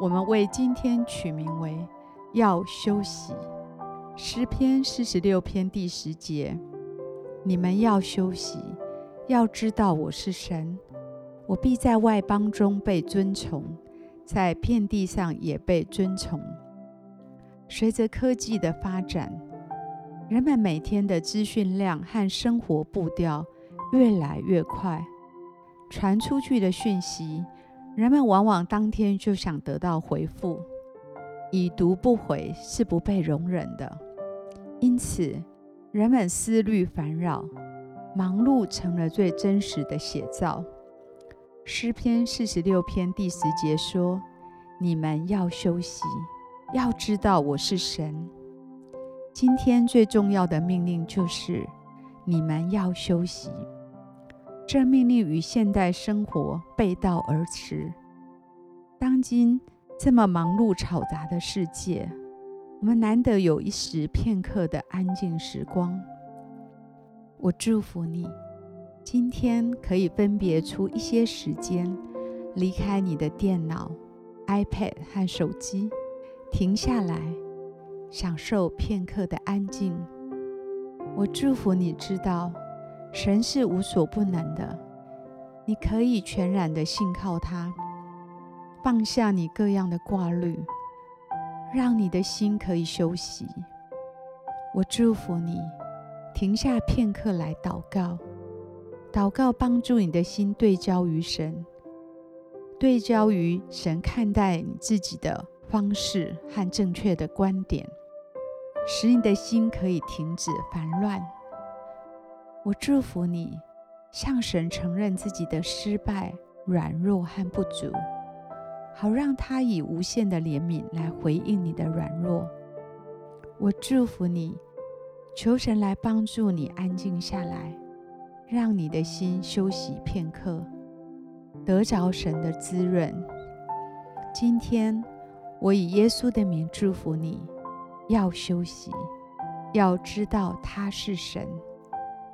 我们为今天取名为“要休息”。诗篇四十六篇第十节：“你们要休息，要知道我是神，我必在外邦中被尊崇，在遍地上也被尊崇。”随着科技的发展，人们每天的资讯量和生活步调越来越快，传出去的讯息，人们往往当天就想得到回复，已读不回是不被容忍的。因此，人们思虑烦扰，忙碌成了最真实的写照。诗篇四十六篇第十节说：“你们要休息，要知道我是神。”今天最重要的命令就是：你们要休息。这命令与现代生活背道而驰。当今这么忙碌吵杂的世界，我们难得有一时片刻的安静时光。我祝福你，今天可以分别出一些时间，离开你的电脑、iPad 和手机，停下来，享受片刻的安静。我祝福你知道。神是无所不能的，你可以全然的信靠他，放下你各样的挂虑，让你的心可以休息。我祝福你，停下片刻来祷告，祷告帮助你的心对焦于神，对焦于神看待你自己的方式和正确的观点，使你的心可以停止烦乱。我祝福你，向神承认自己的失败、软弱和不足，好让他以无限的怜悯来回应你的软弱。我祝福你，求神来帮助你安静下来，让你的心休息片刻，得着神的滋润。今天，我以耶稣的名祝福你，要休息，要知道他是神。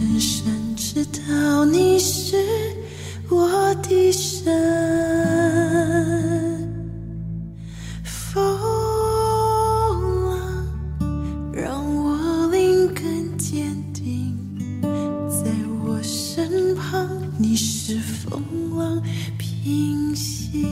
深深知道你是我的神。风浪让我灵根坚定，在我身旁，你是风浪，平息。